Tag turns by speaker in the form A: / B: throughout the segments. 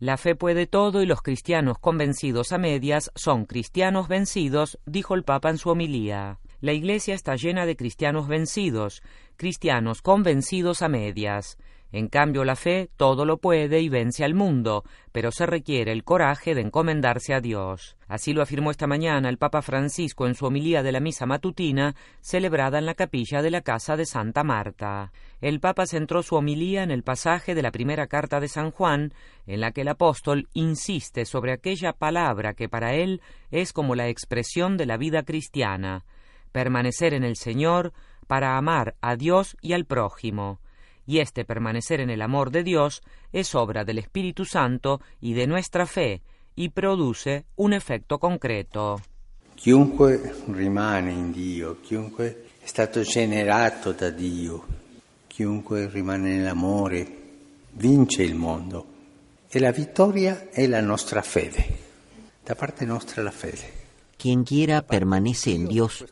A: La fe puede todo y los cristianos convencidos a medias son cristianos vencidos, dijo el Papa en su homilía. La Iglesia está llena de cristianos vencidos, cristianos convencidos a medias. En cambio, la fe todo lo puede y vence al mundo, pero se requiere el coraje de encomendarse a Dios. Así lo afirmó esta mañana el Papa Francisco en su homilía de la misa matutina, celebrada en la capilla de la Casa de Santa Marta. El Papa centró su homilía en el pasaje de la primera carta de San Juan, en la que el apóstol insiste sobre aquella palabra que para él es como la expresión de la vida cristiana, permanecer en el Señor para amar a Dios y al prójimo y este permanecer en el amor de Dios es obra del Espíritu Santo y de nuestra fe y produce un efecto concreto.
B: Chiunque rimane in Dio, chiunque è stato generato da Dio, chiunque rimane nell'amore, vince il mondo. E la vittoria è la nostra fede. Da parte nostra la fede.
C: Quien quiera permanece en Dios,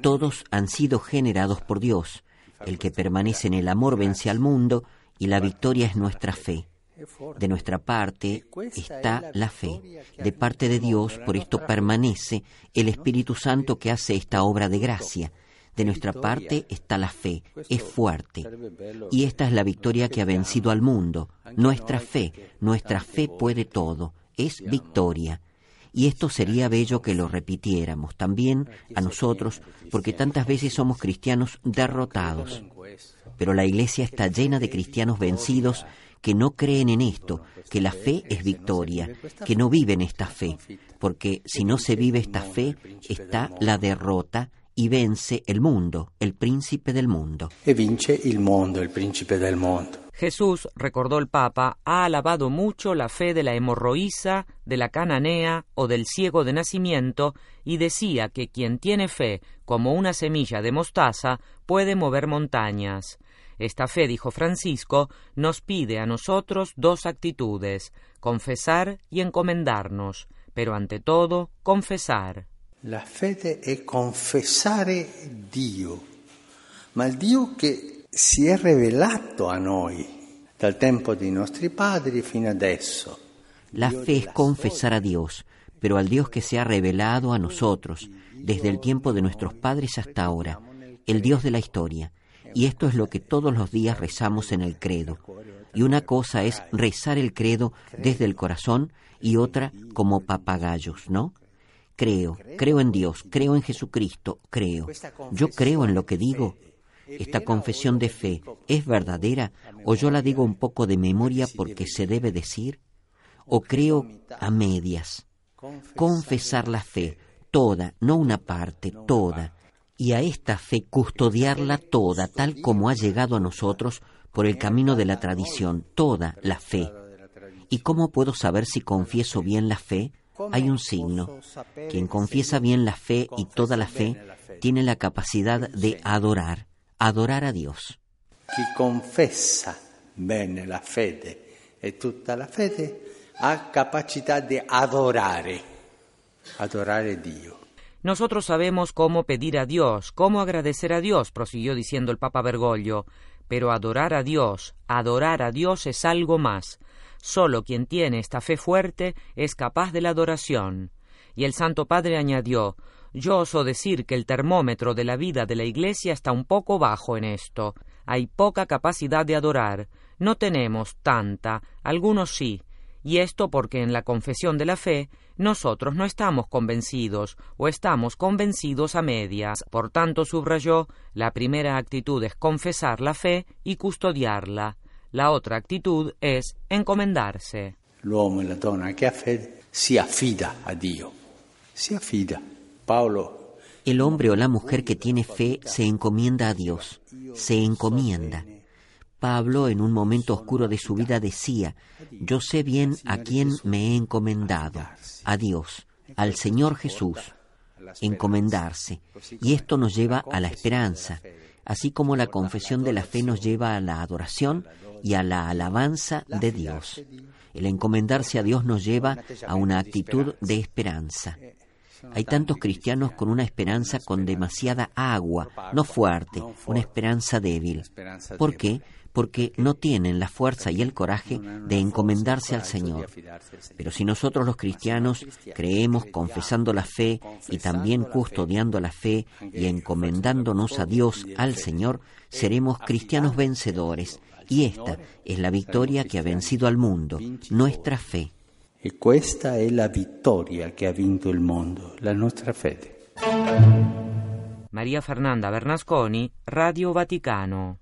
C: todos han sido generados por Dios el que permanece en el amor vence al mundo y la victoria es nuestra fe. De nuestra parte está la fe. De parte de Dios, por esto permanece el Espíritu Santo que hace esta obra de gracia. De nuestra parte está la fe, es fuerte. Y esta es la victoria que ha vencido al mundo. Nuestra fe, nuestra fe puede todo, es victoria. Y esto sería bello que lo repitiéramos también a nosotros, porque tantas veces somos cristianos derrotados. Pero la iglesia está llena de cristianos vencidos que no creen en esto, que la fe es victoria, que no viven esta fe, porque si no se vive esta fe, está la derrota y vence el mundo, el príncipe del mundo.
B: E vince il mondo, il principe del mondo.
A: Jesús, recordó el Papa, ha alabado mucho la fe de la hemorroísa, de la cananea o del ciego de nacimiento, y decía que quien tiene fe como una semilla de mostaza puede mover montañas. Esta fe, dijo Francisco, nos pide a nosotros dos actitudes, confesar y encomendarnos, pero ante todo, confesar.
B: La fede è confessare Dio, ma si è revelato a noi dal tempo dei nostri padri fino adesso.
C: La fe es confesar a Dios, pero al Dios que se ha revelado a nosotros desde el tiempo de nuestros padres hasta ahora, el Dios de la historia. Y esto es lo que todos los días rezamos en el credo. Y una cosa es rezar el credo desde el corazón y otra como papagayos, ¿no? Creo, creo en Dios, creo en Jesucristo, creo. Yo creo en lo que digo esta confesión de fe es verdadera o yo la digo un poco de memoria porque se debe decir? ¿O creo a medias? Confesar la fe, toda, no una parte, toda, y a esta fe custodiarla toda, tal como ha llegado a nosotros por el camino de la tradición, toda la fe. ¿Y cómo puedo saber si confieso bien la fe? Hay un signo. Quien confiesa bien la fe y toda la fe tiene la capacidad de adorar adorar a Dios.
B: Chi confessa bene la fede e tutta la fede ha capacità di adorare, adorare Dio.
A: Nosotros sabemos cómo pedir a Dios, cómo agradecer a Dios, prosiguió diciendo el Papa Bergoglio, pero adorar a Dios, adorar a Dios es algo más. Solo quien tiene esta fe fuerte es capaz de la adoración. Y el Santo Padre añadió, yo oso decir que el termómetro de la vida de la Iglesia está un poco bajo en esto. Hay poca capacidad de adorar. No tenemos tanta, algunos sí, y esto porque en la confesión de la fe nosotros no estamos convencidos o estamos convencidos a medias. Por tanto, subrayó, la primera actitud es confesar la fe y custodiarla. La otra actitud es encomendarse.
B: L'uomo e la donna che ha fede si a Dio. Si affida.
C: El hombre o la mujer que tiene fe se encomienda a Dios, se encomienda. Pablo, en un momento oscuro de su vida, decía, yo sé bien a quién me he encomendado, a Dios, al Señor Jesús, encomendarse. Y esto nos lleva a la esperanza, así como la confesión de la fe nos lleva a la adoración y a la alabanza de Dios. El encomendarse a Dios nos lleva a una actitud de esperanza. Hay tantos cristianos con una esperanza con demasiada agua, no fuerte, una esperanza débil. ¿Por qué? Porque no tienen la fuerza y el coraje de encomendarse al Señor. Pero si nosotros los cristianos creemos confesando la fe y también custodiando la fe y encomendándonos a Dios, al Señor, seremos cristianos vencedores. Y esta es la victoria que ha vencido al mundo, nuestra fe.
B: E questa è la vittoria che ha vinto il mondo, la nostra fede.
A: Maria Fernanda Bernasconi, Radio Vaticano.